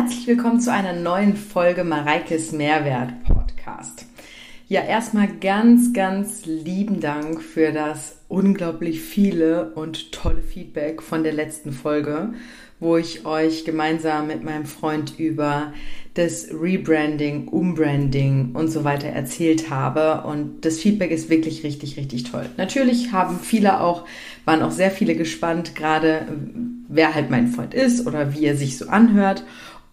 Herzlich willkommen zu einer neuen Folge Mareikes Mehrwert Podcast. Ja, erstmal ganz, ganz lieben Dank für das unglaublich viele und tolle Feedback von der letzten Folge, wo ich euch gemeinsam mit meinem Freund über das Rebranding, Umbranding und so weiter erzählt habe. Und das Feedback ist wirklich richtig, richtig toll. Natürlich haben viele auch, waren auch sehr viele gespannt, gerade wer halt mein Freund ist oder wie er sich so anhört.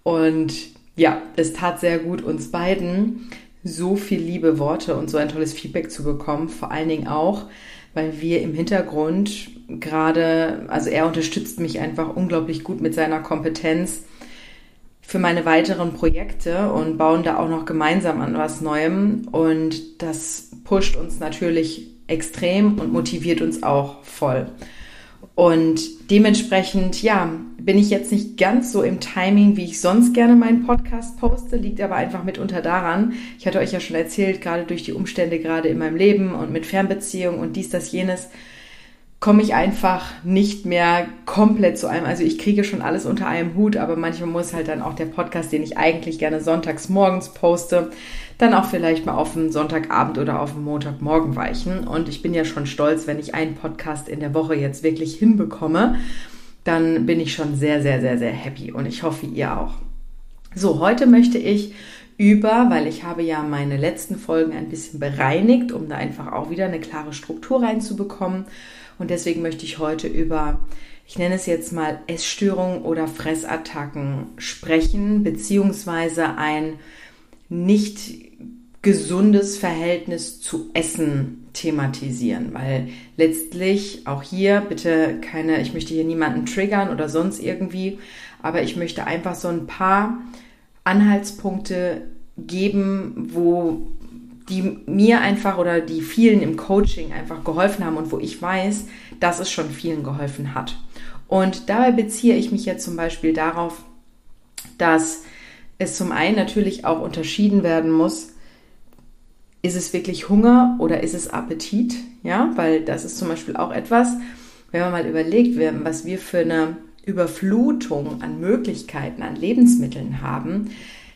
Und ja, es tat sehr gut, uns beiden so viel liebe Worte und so ein tolles Feedback zu bekommen. Vor allen Dingen auch, weil wir im Hintergrund gerade, also er unterstützt mich einfach unglaublich gut mit seiner Kompetenz für meine weiteren Projekte und bauen da auch noch gemeinsam an was Neuem. Und das pusht uns natürlich extrem und motiviert uns auch voll. Und dementsprechend, ja, bin ich jetzt nicht ganz so im Timing, wie ich sonst gerne meinen Podcast poste, liegt aber einfach mitunter daran. Ich hatte euch ja schon erzählt, gerade durch die Umstände gerade in meinem Leben und mit Fernbeziehung und dies, das, jenes, komme ich einfach nicht mehr komplett zu einem. Also ich kriege schon alles unter einem Hut, aber manchmal muss halt dann auch der Podcast, den ich eigentlich gerne sonntags morgens poste, dann auch vielleicht mal auf den Sonntagabend oder auf den Montagmorgen weichen. Und ich bin ja schon stolz, wenn ich einen Podcast in der Woche jetzt wirklich hinbekomme, dann bin ich schon sehr, sehr, sehr, sehr happy und ich hoffe, ihr auch. So, heute möchte ich über, weil ich habe ja meine letzten Folgen ein bisschen bereinigt, um da einfach auch wieder eine klare Struktur reinzubekommen. Und deswegen möchte ich heute über, ich nenne es jetzt mal Essstörungen oder Fressattacken sprechen, beziehungsweise ein nicht gesundes Verhältnis zu Essen thematisieren, weil letztlich auch hier bitte keine, ich möchte hier niemanden triggern oder sonst irgendwie, aber ich möchte einfach so ein paar Anhaltspunkte geben, wo die mir einfach oder die vielen im Coaching einfach geholfen haben und wo ich weiß, dass es schon vielen geholfen hat. Und dabei beziehe ich mich jetzt zum Beispiel darauf, dass es zum einen natürlich auch unterschieden werden muss, ist es wirklich Hunger oder ist es Appetit? Ja, weil das ist zum Beispiel auch etwas, wenn man mal überlegt, was wir für eine Überflutung an Möglichkeiten, an Lebensmitteln haben.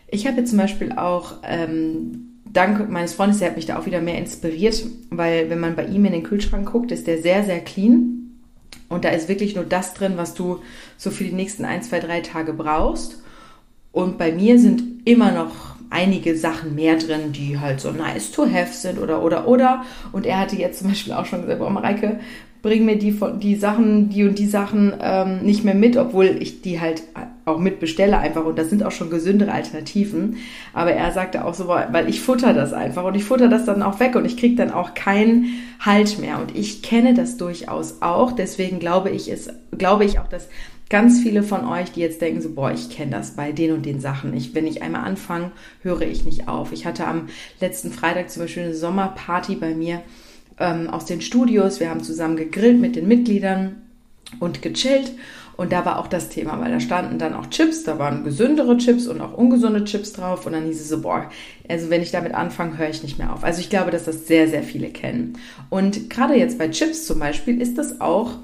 Ich habe zum Beispiel auch ähm, dank meines Freundes, der hat mich da auch wieder mehr inspiriert, weil wenn man bei ihm in den Kühlschrank guckt, ist der sehr, sehr clean. Und da ist wirklich nur das drin, was du so für die nächsten ein, zwei, drei Tage brauchst. Und bei mir sind immer noch einige Sachen mehr drin, die halt so nice to have sind oder, oder, oder. Und er hatte jetzt zum Beispiel auch schon gesagt, oh Mareike, bring mir die, die Sachen, die und die Sachen ähm, nicht mehr mit, obwohl ich die halt auch mit bestelle einfach und das sind auch schon gesündere Alternativen. Aber er sagte auch so, weil ich futter das einfach und ich futter das dann auch weg und ich kriege dann auch keinen Halt mehr. Und ich kenne das durchaus auch. Deswegen glaube ich es, glaube ich auch, dass ganz viele von euch, die jetzt denken so, boah, ich kenne das bei den und den Sachen. Ich, wenn ich einmal anfange, höre ich nicht auf. Ich hatte am letzten Freitag zum Beispiel eine Sommerparty bei mir ähm, aus den Studios. Wir haben zusammen gegrillt mit den Mitgliedern und gechillt. Und da war auch das Thema, weil da standen dann auch Chips, da waren gesündere Chips und auch ungesunde Chips drauf. Und dann hieß es so, boah, also wenn ich damit anfange, höre ich nicht mehr auf. Also ich glaube, dass das sehr, sehr viele kennen. Und gerade jetzt bei Chips zum Beispiel ist das auch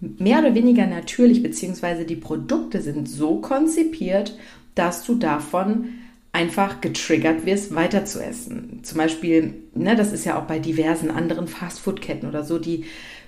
mehr oder weniger natürlich, beziehungsweise die Produkte sind so konzipiert, dass du davon einfach getriggert wirst, weiter zu essen. Zum Beispiel, ne, das ist ja auch bei diversen anderen Fastfood-Ketten oder so, die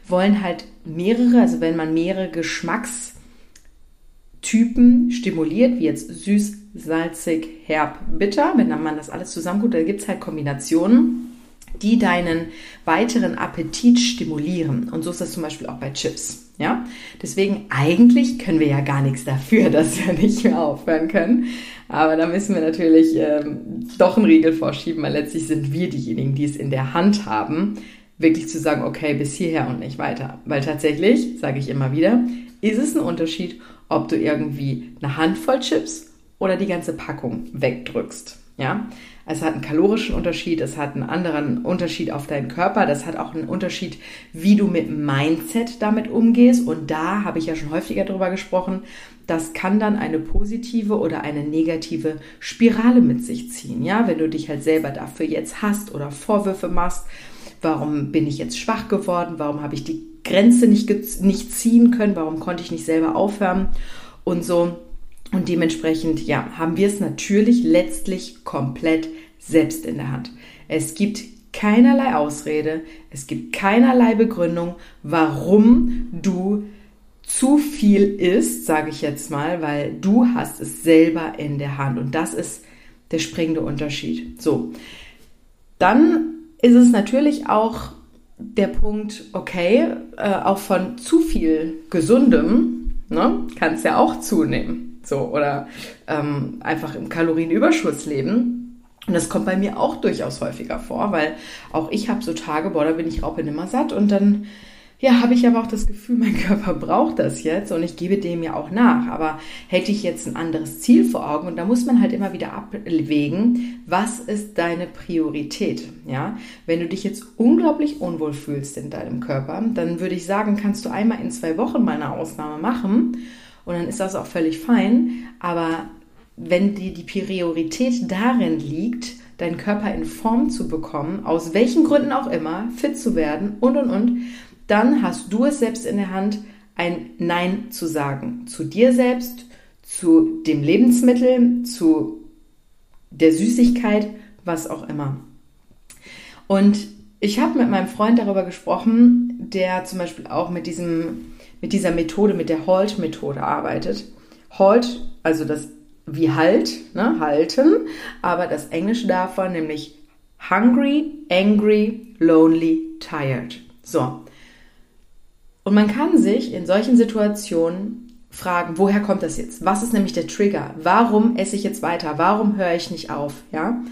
wollen halt mehrere, also wenn man mehrere Geschmackstypen stimuliert, wie jetzt süß, salzig, herb, bitter, wenn man das alles zusammenguckt, da gibt es halt Kombinationen, die deinen weiteren Appetit stimulieren. Und so ist das zum Beispiel auch bei Chips. Ja, deswegen eigentlich können wir ja gar nichts dafür, dass wir nicht mehr aufhören können. Aber da müssen wir natürlich ähm, doch einen Riegel vorschieben, weil letztlich sind wir diejenigen, die es in der Hand haben, wirklich zu sagen, okay, bis hierher und nicht weiter. Weil tatsächlich, sage ich immer wieder, ist es ein Unterschied, ob du irgendwie eine Handvoll Chips oder die ganze Packung wegdrückst. Ja, es hat einen kalorischen Unterschied, es hat einen anderen Unterschied auf deinen Körper, das hat auch einen Unterschied, wie du mit Mindset damit umgehst. Und da habe ich ja schon häufiger drüber gesprochen. Das kann dann eine positive oder eine negative Spirale mit sich ziehen. Ja, wenn du dich halt selber dafür jetzt hast oder Vorwürfe machst, warum bin ich jetzt schwach geworden, warum habe ich die Grenze nicht, nicht ziehen können, warum konnte ich nicht selber aufhören und so Und dementsprechend, ja, haben wir es natürlich letztlich komplett selbst in der Hand. Es gibt keinerlei Ausrede, es gibt keinerlei Begründung, warum du zu viel isst, sage ich jetzt mal, weil du hast es selber in der Hand und das ist der springende Unterschied. So, dann ist es natürlich auch der Punkt, okay, äh, auch von zu viel Gesundem ne, kann es ja auch zunehmen. So, oder ähm, einfach im Kalorienüberschuss leben. Und das kommt bei mir auch durchaus häufiger vor, weil auch ich habe so Tage, boah, da bin ich raupe nimmer satt und dann ja, habe ich aber auch das Gefühl, mein Körper braucht das jetzt und ich gebe dem ja auch nach. Aber hätte ich jetzt ein anderes Ziel vor Augen und da muss man halt immer wieder abwägen, was ist deine Priorität? Ja, wenn du dich jetzt unglaublich unwohl fühlst in deinem Körper, dann würde ich sagen, kannst du einmal in zwei Wochen mal eine Ausnahme machen und dann ist das auch völlig fein. Aber wenn dir die Priorität darin liegt, deinen Körper in Form zu bekommen, aus welchen Gründen auch immer, fit zu werden und und und, dann hast du es selbst in der Hand, ein Nein zu sagen. Zu dir selbst, zu dem Lebensmittel, zu der Süßigkeit, was auch immer. Und ich habe mit meinem Freund darüber gesprochen, der zum Beispiel auch mit, diesem, mit dieser Methode, mit der Halt-Methode arbeitet. Halt, also das wie Halt, ne, halten, aber das Englische davon, nämlich hungry, angry, lonely, tired. So, und man kann sich in solchen Situationen fragen, woher kommt das jetzt? Was ist nämlich der Trigger? Warum esse ich jetzt weiter? Warum höre ich nicht auf? Ja?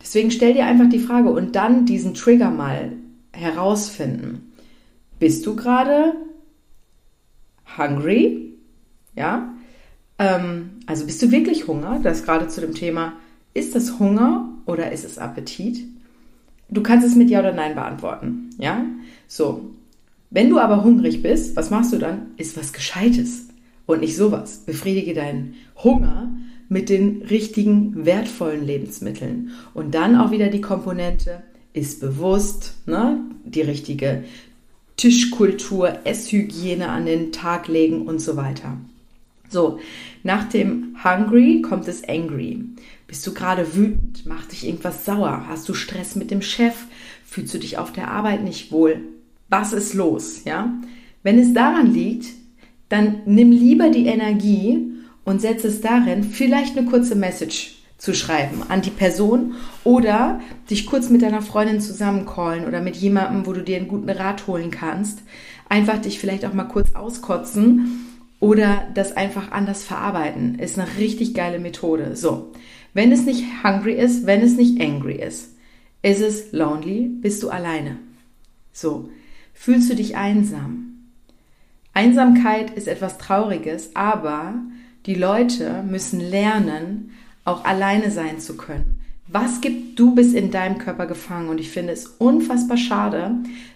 Deswegen stell dir einfach die Frage und dann diesen Trigger mal herausfinden. Bist du gerade hungry? Ja? Ähm, also bist du wirklich Hunger? Das gerade zu dem Thema, ist das Hunger oder ist es Appetit? Du kannst es mit Ja oder Nein beantworten. Ja? So. Wenn du aber hungrig bist, was machst du dann? Ist was Gescheites und nicht sowas. Befriedige deinen Hunger mit den richtigen, wertvollen Lebensmitteln. Und dann auch wieder die Komponente, ist bewusst, ne? die richtige Tischkultur, Esshygiene an den Tag legen und so weiter. So, nach dem Hungry kommt es Angry. Bist du gerade wütend? Macht dich irgendwas sauer? Hast du Stress mit dem Chef? Fühlst du dich auf der Arbeit nicht wohl? was ist los, ja? Wenn es daran liegt, dann nimm lieber die Energie und setze es darin, vielleicht eine kurze Message zu schreiben an die Person oder dich kurz mit deiner Freundin zusammencallen oder mit jemandem, wo du dir einen guten Rat holen kannst. Einfach dich vielleicht auch mal kurz auskotzen oder das einfach anders verarbeiten. Ist eine richtig geile Methode. So, wenn es nicht hungry ist, wenn es nicht angry ist, ist es lonely, bist du alleine. So, fühlst du dich einsam. Einsamkeit ist etwas Trauriges, aber die Leute müssen lernen, auch alleine sein zu können. Was gibt du bist in deinem Körper gefangen? Und ich finde es unfassbar schade,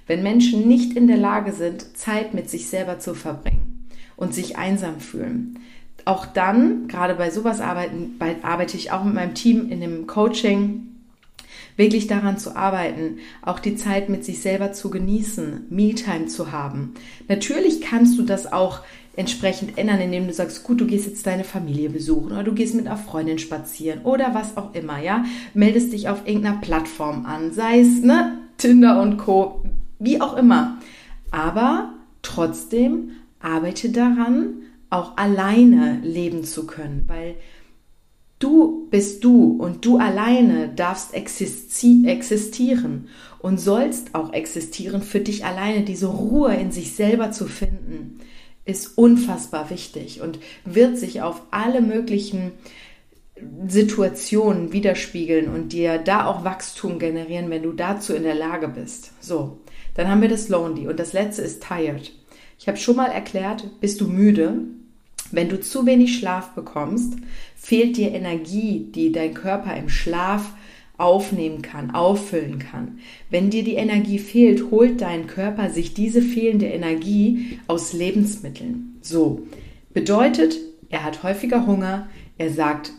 wenn Menschen nicht in der Lage sind, Zeit mit sich selber zu verbringen und sich einsam fühlen. Auch dann, gerade bei sowas arbeiten, arbeite ich auch mit meinem Team in dem Coaching, wirklich daran zu arbeiten, auch die Zeit mit sich selber zu genießen, Me-Time zu haben. Natürlich kannst du das auch entsprechend ändern, indem du sagst, gut, du gehst jetzt deine Familie besuchen oder du gehst mit einer Freundin spazieren oder was auch immer, ja. Meldest dich auf irgendeiner Plattform an, sei es, ne, Tinder und Co., wie auch immer. Aber trotzdem arbeite daran, auch alleine leben zu können, weil Du bist du und du alleine darfst existieren und sollst auch existieren. Für dich alleine diese Ruhe in sich selber zu finden, ist unfassbar wichtig und wird sich auf alle möglichen Situationen widerspiegeln und dir da auch Wachstum generieren, wenn du dazu in der Lage bist. So, dann haben wir das Lonely und das letzte ist Tired. Ich habe schon mal erklärt, bist du müde? Wenn du zu wenig Schlaf bekommst, fehlt dir Energie, die dein Körper im Schlaf aufnehmen kann, auffüllen kann. Wenn dir die Energie fehlt, holt dein Körper sich diese fehlende Energie aus Lebensmitteln. So bedeutet, er hat häufiger Hunger, er sagt,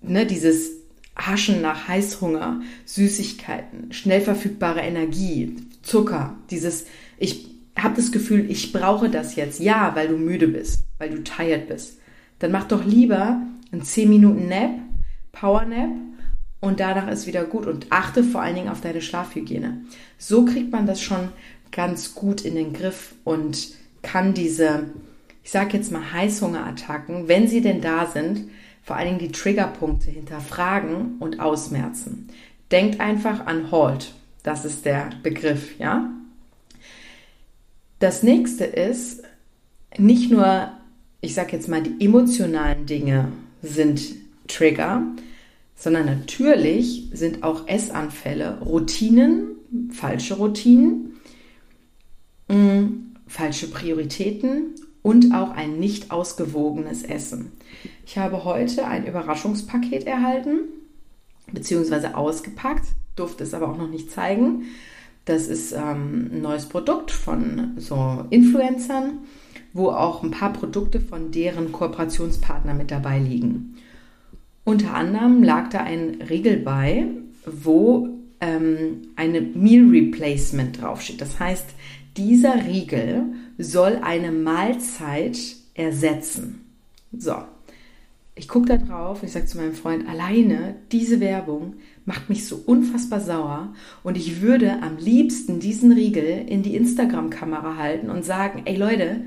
ne, dieses Haschen nach Heißhunger, Süßigkeiten, schnell verfügbare Energie, Zucker, dieses, ich habe das Gefühl, ich brauche das jetzt. Ja, weil du müde bist, weil du tired bist. Dann mach doch lieber ein 10 Minuten Nap, Power Nap und danach ist wieder gut und achte vor allen Dingen auf deine Schlafhygiene. So kriegt man das schon ganz gut in den Griff und kann diese, ich sage jetzt mal Heißhungerattacken, wenn sie denn da sind, vor allen Dingen die Triggerpunkte hinterfragen und ausmerzen. Denkt einfach an Halt. Das ist der Begriff, ja? Das nächste ist, nicht nur, ich sage jetzt mal, die emotionalen Dinge sind Trigger, sondern natürlich sind auch Essanfälle Routinen, falsche Routinen, mh, mm, falsche Prioritäten und auch ein nicht ausgewogenes Essen. Ich habe heute ein Überraschungspaket erhalten, beziehungsweise ausgepackt, durfte es aber auch noch nicht zeigen. Das ist ähm, ein neues Produkt von so Influencern, wo auch ein paar Produkte von deren Kooperationspartner mit dabei liegen. Unter anderem lag da ein Riegel bei, wo ähm, eine Meal Replacement draufsteht. Das heißt, dieser Riegel soll eine Mahlzeit ersetzen. So, ich gucke da drauf und ich sage zu meinem Freund, alleine diese Werbung macht mich so unfassbar sauer und ich würde am liebsten diesen Riegel in die Instagram-Kamera halten und sagen, ey Leute,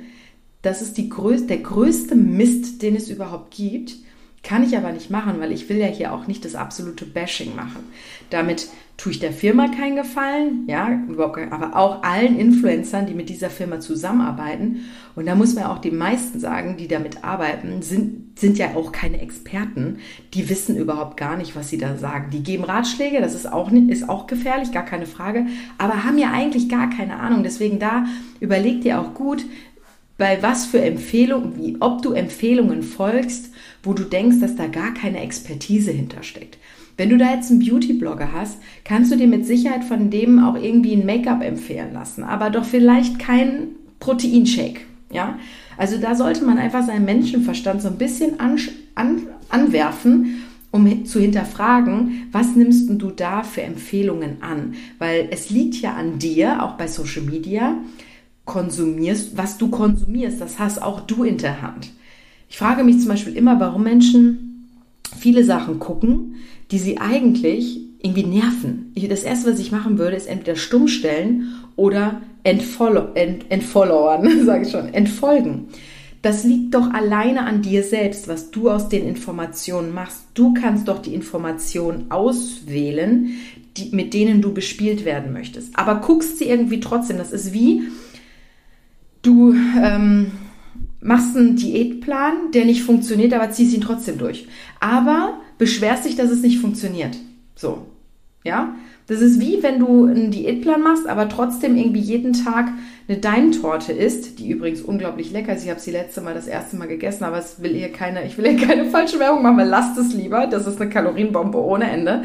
das ist größte, der größte Mist, den es überhaupt gibt. Kann ich aber nicht machen, weil ich will ja hier auch nicht das absolute Bashing machen. Damit tue ich der Firma keinen Gefallen, ja, aber auch allen Influencern, die mit dieser Firma zusammenarbeiten. Und da muss man auch die meisten sagen, die damit arbeiten, sind, sind ja auch keine Experten. Die wissen überhaupt gar nicht, was sie da sagen. Die geben Ratschläge, das ist auch, ist auch gefährlich, gar keine Frage, aber haben ja eigentlich gar keine Ahnung. Deswegen da überleg dir auch gut, bei was für Empfehlungen, wie, ob du Empfehlungen folgst, wo du denkst, dass da gar keine Expertise hintersteckt. Wenn du da jetzt einen Beauty-Blogger hast, kannst du dir mit Sicherheit von dem auch irgendwie ein Make-up empfehlen lassen, aber doch vielleicht kein Proteinshake, ja? Also da sollte man einfach seinen Menschenverstand so ein bisschen an, an, anwerfen, um zu hinterfragen, was nimmst du da für Empfehlungen an? Weil es liegt ja an dir, auch bei Social Media, konsumierst, was du konsumierst, das hast auch du in der Hand. Ich frage mich zum Beispiel immer, warum Menschen viele Sachen gucken, die sie eigentlich irgendwie nerven. Das erste, was ich machen würde, ist entweder stumm stellen oder entfollow, ent, entfollowern, sage ich schon, entfolgen. Das liegt doch alleine an dir selbst, was du aus den Informationen machst. Du kannst doch die Informationen auswählen, die, mit denen du bespielt werden möchtest. Aber guckst sie irgendwie trotzdem. Das ist wie, Du ähm, machst einen Diätplan, der nicht funktioniert, aber ziehst ihn trotzdem durch. Aber beschwerst dich, dass es nicht funktioniert. So. Ja? Das ist wie wenn du einen Diätplan machst, aber trotzdem irgendwie jeden Tag eine Daimtorte isst, die übrigens unglaublich lecker ist. Ich habe sie letzte Mal das erste Mal gegessen, aber es will hier keine, ich will hier keine falsche Werbung machen, weil lasst es lieber. Das ist eine Kalorienbombe ohne Ende.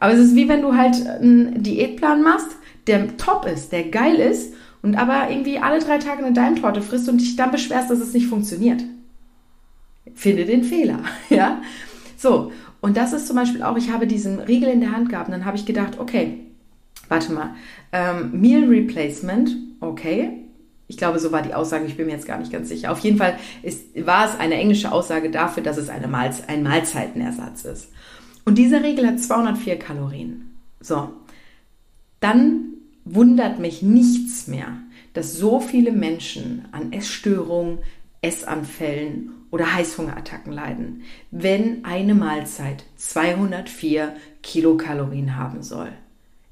Aber es ist wie wenn du halt einen Diätplan machst, der top ist, der geil ist und aber irgendwie alle drei Tage eine Daimtorte frisst und dich dann beschwerst, dass es nicht funktioniert. Finde den Fehler, ja? So, und das ist zum Beispiel auch, ich habe diesen Riegel in der Hand gehabt und dann habe ich gedacht, okay, warte mal, ähm, Meal Replacement, okay, ich glaube, so war die Aussage, ich bin mir jetzt gar nicht ganz sicher. Auf jeden Fall ist, war es eine englische Aussage dafür, dass es eine Mahlze ein Mahlzeitenersatz ist. Und dieser Riegel hat 204 Kalorien. So, dann wundert mich nichts mehr, dass so viele Menschen an Essstörungen, Essanfällen oder Heißhungerattacken leiden, wenn eine Mahlzeit 204 Kilokalorien haben soll.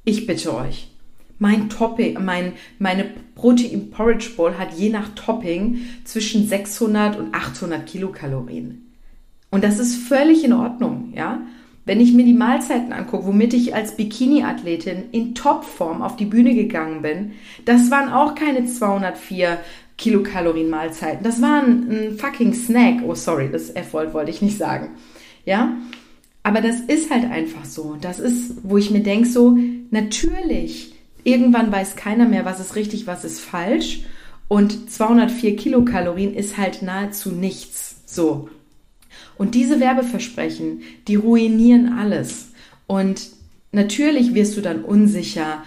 Ich bitte euch, mein Topping, mein, meine Protein Porridge Bowl hat je nach Topping zwischen 600 und 800 Kilokalorien. Und das ist völlig in Ordnung, ja. Wenn ich mir die Mahlzeiten angucke, womit ich als Bikini-Athletin in Topform auf die Bühne gegangen bin, das waren auch keine 204 Kilokalorien Mahlzeiten. Das waren ein fucking Snack. Oh, sorry, das F-Wort wollte ich nicht sagen. Ja? Aber das ist halt einfach so. Das ist, wo ich mir denke, so, natürlich, irgendwann weiß keiner mehr, was ist richtig, was ist falsch. Und 204 Kilokalorien ist halt nahezu nichts. So. Und diese Werbeversprechen, die ruinieren alles. Und natürlich wirst du dann unsicher,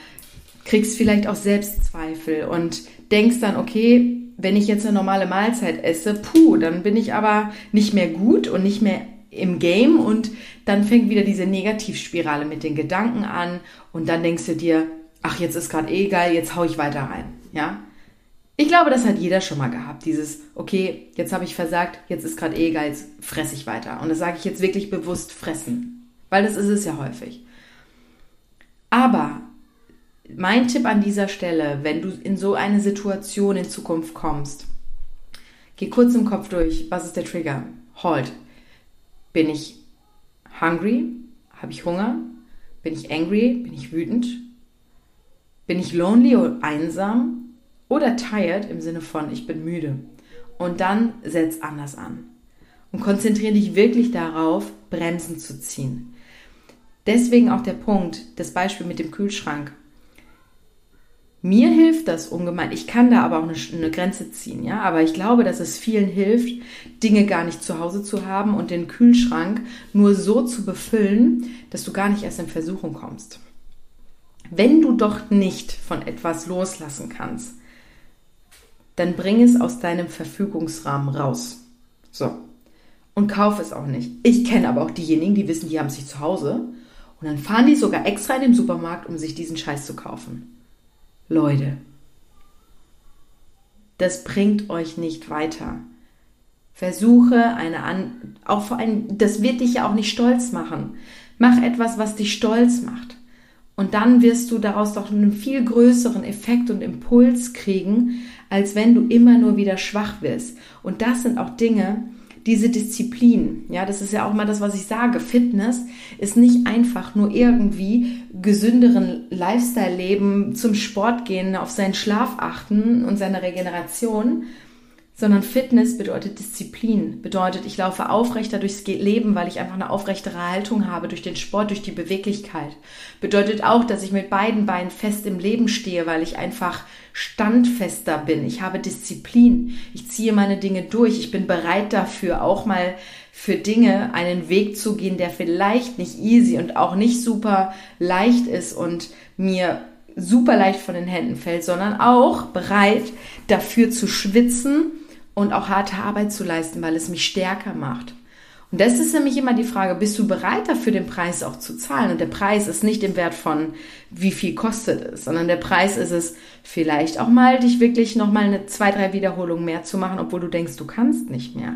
kriegst vielleicht auch Selbstzweifel und denkst dann, okay, wenn ich jetzt eine normale Mahlzeit esse, puh, dann bin ich aber nicht mehr gut und nicht mehr im Game und dann fängt wieder diese Negativspirale mit den Gedanken an und dann denkst du dir, ach, jetzt ist gerade eh geil, jetzt hau ich weiter rein, ja? Ich glaube, das hat jeder schon mal gehabt, dieses, okay, jetzt habe ich versagt, jetzt ist gerade eh geil, jetzt fresse ich weiter. Und das sage ich jetzt wirklich bewusst fressen, weil das ist es ja häufig. Aber mein Tipp an dieser Stelle, wenn du in so eine Situation in Zukunft kommst, geh kurz im Kopf durch, was ist der Trigger? Halt. Bin ich hungry? Habe ich Hunger? Bin ich angry? Bin ich wütend? Bin ich lonely oder einsam? Oder tired im Sinne von ich bin müde? Und dann setz anders an. Und konzentriere dich wirklich darauf, Bremsen zu ziehen. Deswegen auch der Punkt, das Beispiel mit dem Kühlschrank. Mir hilft das ungemein. Ich kann da aber auch eine, eine, Grenze ziehen, ja. Aber ich glaube, dass es vielen hilft, Dinge gar nicht zu Hause zu haben und den Kühlschrank nur so zu befüllen, dass du gar nicht erst in Versuchung kommst. Wenn du doch nicht von etwas loslassen kannst, dann bring es aus deinem Verfügungsrahmen raus. So. Und kauf es auch nicht. Ich kenne aber auch diejenigen, die wissen, die haben sich zu Hause und dann fahren die sogar extra in den Supermarkt, um sich diesen Scheiß zu kaufen. Leute, das bringt euch nicht weiter. Versuche eine an, auch vor allem, das wird dich ja auch nicht stolz machen. Mach etwas, was dich stolz macht. Und dann wirst du daraus doch einen viel größeren Effekt und Impuls kriegen, als wenn du immer nur wieder schwach wirst. Und das sind auch Dinge, diese Disziplin, ja, das ist ja auch mal das, was ich sage. Fitness ist nicht einfach nur irgendwie gesünderen Lifestyle leben, zum Sport gehen, auf seinen Schlaf achten und seine Regeneration, sondern Fitness bedeutet Disziplin, bedeutet, ich laufe aufrechter durchs Leben, weil ich einfach eine aufrechtere Haltung habe durch den Sport, durch die Beweglichkeit. Bedeutet auch, dass ich mit beiden Beinen fest im Leben stehe, weil ich einfach standfester bin. Ich habe Disziplin. Ich ziehe meine Dinge durch. Ich bin bereit dafür, auch mal für Dinge einen Weg zu gehen, der vielleicht nicht easy und auch nicht super leicht ist und mir super leicht von den Händen fällt, sondern auch bereit dafür zu schwitzen und auch harte Arbeit zu leisten, weil es mich stärker macht. Und das ist nämlich immer die Frage, bist du bereit dafür, den Preis auch zu zahlen? Und der Preis ist nicht im Wert von, wie viel kostet es, sondern der Preis ist es, vielleicht auch mal dich wirklich nochmal eine zwei, drei Wiederholungen mehr zu machen, obwohl du denkst, du kannst nicht mehr.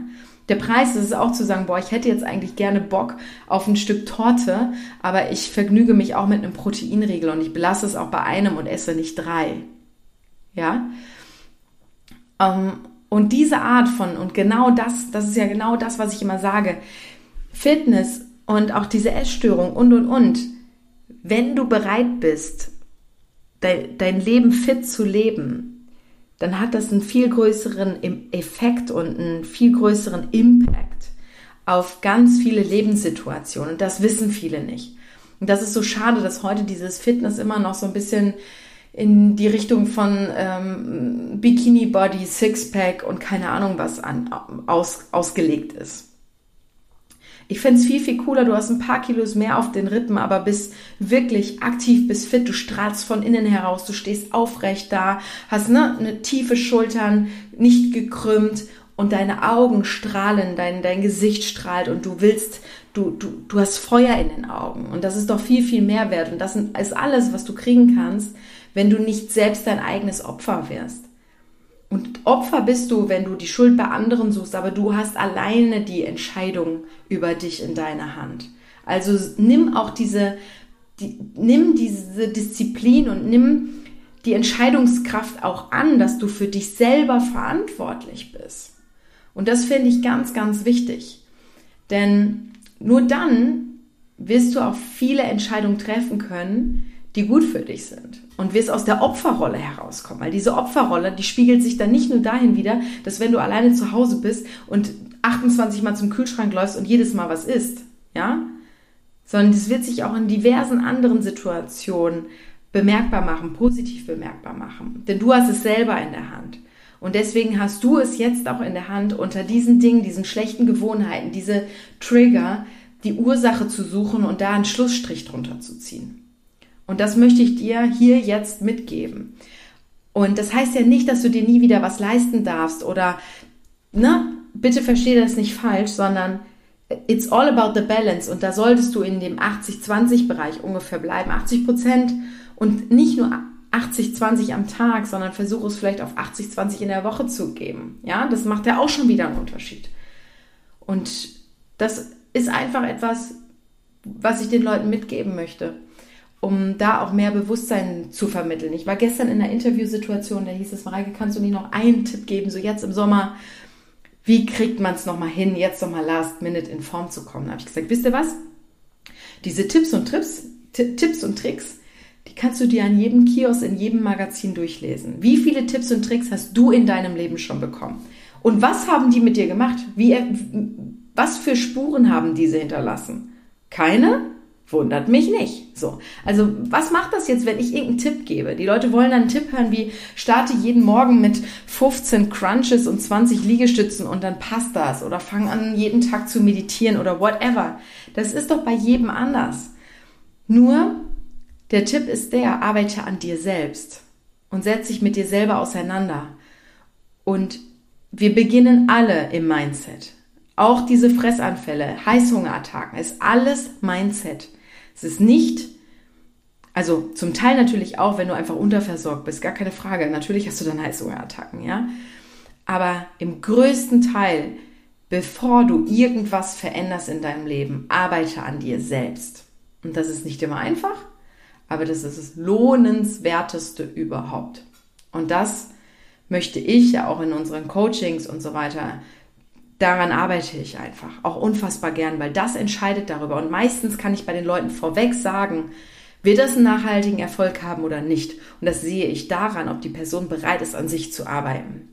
Der Preis ist es auch zu sagen, boah, ich hätte jetzt eigentlich gerne Bock auf ein Stück Torte, aber ich vergnüge mich auch mit einem Proteinriegel und ich belasse es auch bei einem und esse nicht drei. Ja? Ähm, und diese Art von, und genau das, das ist ja genau das, was ich immer sage, Fitness und auch diese Essstörung und, und, und, wenn du bereit bist, dein, dein Leben fit zu leben, dann hat das einen viel größeren Effekt und einen viel größeren Impact auf ganz viele Lebenssituationen. Und das wissen viele nicht. Und das ist so schade, dass heute dieses Fitness immer noch so ein bisschen in die Richtung von ähm, Bikini Body, Sixpack und keine Ahnung was an, aus, ausgelegt ist. Ich fände es viel, viel cooler, du hast ein paar Kilos mehr auf den Rippen, aber bist wirklich aktiv, bist fit, du strahlst von innen heraus, du stehst aufrecht da, hast ne, eine tiefe Schultern, nicht gekrümmt und deine Augen strahlen, dein, dein Gesicht strahlt und du willst, du, du, du hast Feuer in den Augen und das ist doch viel, viel mehr wert und das ist alles, was du kriegen kannst, wenn du nicht selbst dein eigenes Opfer wirst. Und Opfer bist du, wenn du die Schuld bei anderen suchst, aber du hast alleine die Entscheidung über dich in deiner Hand. Also nimm auch diese, die, nimm diese Disziplin und nimm die Entscheidungskraft auch an, dass du für dich selber verantwortlich bist. Und das finde ich ganz, ganz wichtig. Denn nur dann wirst du auch viele Entscheidungen treffen können, die gut für dich sind und wirst aus der Opferrolle herauskommen. Weil diese Opferrolle, die spiegelt sich dann nicht nur dahin wieder, dass wenn du alleine zu Hause bist und 28 Mal zum Kühlschrank läufst und jedes Mal was isst, ja, sondern das wird sich auch in diversen anderen Situationen bemerkbar machen, positiv bemerkbar machen. Denn du hast es selber in der Hand. Und deswegen hast du es jetzt auch in der Hand, unter diesen Dingen, diesen schlechten Gewohnheiten, diese Trigger, die Ursache zu suchen und da einen Schlussstrich drunter zu ziehen. Und das möchte ich dir hier jetzt mitgeben. Und das heißt ja nicht, dass du dir nie wieder was leisten darfst oder, ne, bitte verstehe das nicht falsch, sondern it's all about the balance und da solltest du in dem 80-20-Bereich ungefähr bleiben. 80 Prozent und nicht nur 80-20 am Tag, sondern versuche es vielleicht auf 80-20 in der Woche zu geben. Ja, das macht ja auch schon wieder einen Unterschied. Und das ist einfach etwas, was ich den Leuten mitgeben möchte, um da auch mehr Bewusstsein zu vermitteln. Ich war gestern in einer Interviewsituation, da hieß es, Mareike, kannst du nicht noch einen Tipp geben, so jetzt im Sommer, wie kriegt man es nochmal hin, jetzt nochmal last minute in Form zu kommen? Da habe ich gesagt, wisst ihr was? Diese Tipps und Trips, Tipps und Tricks, die kannst du dir an jedem Kiosk, in jedem Magazin durchlesen. Wie viele Tipps und Tricks hast du in deinem Leben schon bekommen? Und was haben die mit dir gemacht? Wie, was für Spuren haben diese hinterlassen? Keine? Wundert mich nicht. So. Also, was macht das jetzt, wenn ich irgendeinen Tipp gebe? Die Leute wollen dann einen Tipp hören wie, starte jeden Morgen mit 15 Crunches und 20 Liegestützen und dann passt das. Oder fang an, jeden Tag zu meditieren oder whatever. Das ist doch bei jedem anders. Nur, der Tipp ist der, arbeite an dir selbst und setz dich mit dir selber auseinander. Und wir beginnen alle im Mindset. Auch diese Fressanfälle, Heißhungerattacken, ist alles Mindset. Es ist nicht, also zum Teil natürlich auch, wenn du einfach unterversorgt bist, gar keine Frage. Natürlich hast du dann Heißhungerattacken, ja. Aber im größten Teil, bevor du irgendwas veränderst in deinem Leben, arbeite an dir selbst. Und das ist nicht immer einfach, aber das ist das lohnenswerteste überhaupt. Und das möchte ich ja auch in unseren Coachings und so weiter. Daran arbeite ich einfach auch unfassbar gern, weil das entscheidet darüber. Und meistens kann ich bei den Leuten vorweg sagen, wird das einen nachhaltigen Erfolg haben oder nicht. Und das sehe ich daran, ob die Person bereit ist, an sich zu arbeiten.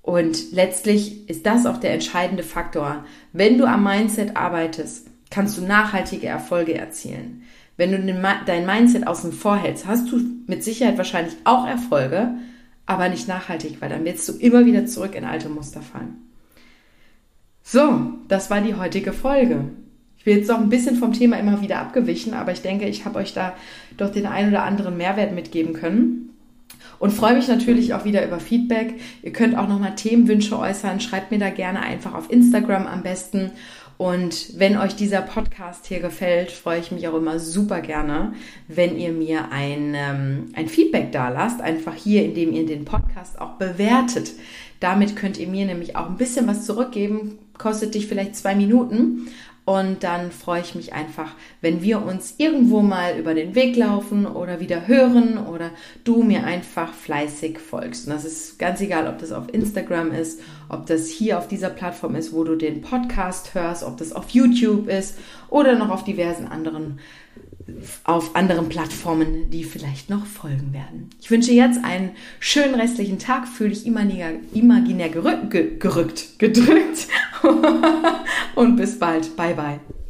Und letztlich ist das auch der entscheidende Faktor. Wenn du am Mindset arbeitest, kannst du nachhaltige Erfolge erzielen. Wenn du dein Mindset außen vor hältst, hast du mit Sicherheit wahrscheinlich auch Erfolge, aber nicht nachhaltig, weil dann wirst du immer wieder zurück in alte Muster fallen. So, das war die heutige Folge. Ich bin jetzt noch ein bisschen vom Thema immer wieder abgewichen, aber ich denke, ich habe euch da doch den ein oder anderen Mehrwert mitgeben können. Und freue mich natürlich auch wieder über Feedback. Ihr könnt auch nochmal Themenwünsche äußern. Schreibt mir da gerne einfach auf Instagram am besten. Und wenn euch dieser Podcast hier gefällt, freue ich mich auch immer super gerne, wenn ihr mir ein, ähm, ein Feedback da lasst. Einfach hier, indem ihr den Podcast auch bewertet. Damit könnt ihr mir nämlich auch ein bisschen was zurückgeben. Kostet dich vielleicht zwei Minuten. Und dann freue ich mich einfach, wenn wir uns irgendwo mal über den Weg laufen oder wieder hören oder du mir einfach fleißig folgst. Und das ist ganz egal, ob das auf Instagram ist, ob das hier auf dieser Plattform ist, wo du den Podcast hörst, ob das auf YouTube ist oder noch auf diversen anderen auf anderen Plattformen, die vielleicht noch folgen werden. Ich wünsche jetzt einen schönen restlichen Tag, fühle dich imaginär, imaginär gerückt, gerückt, gedrückt und bis bald. Bye bye.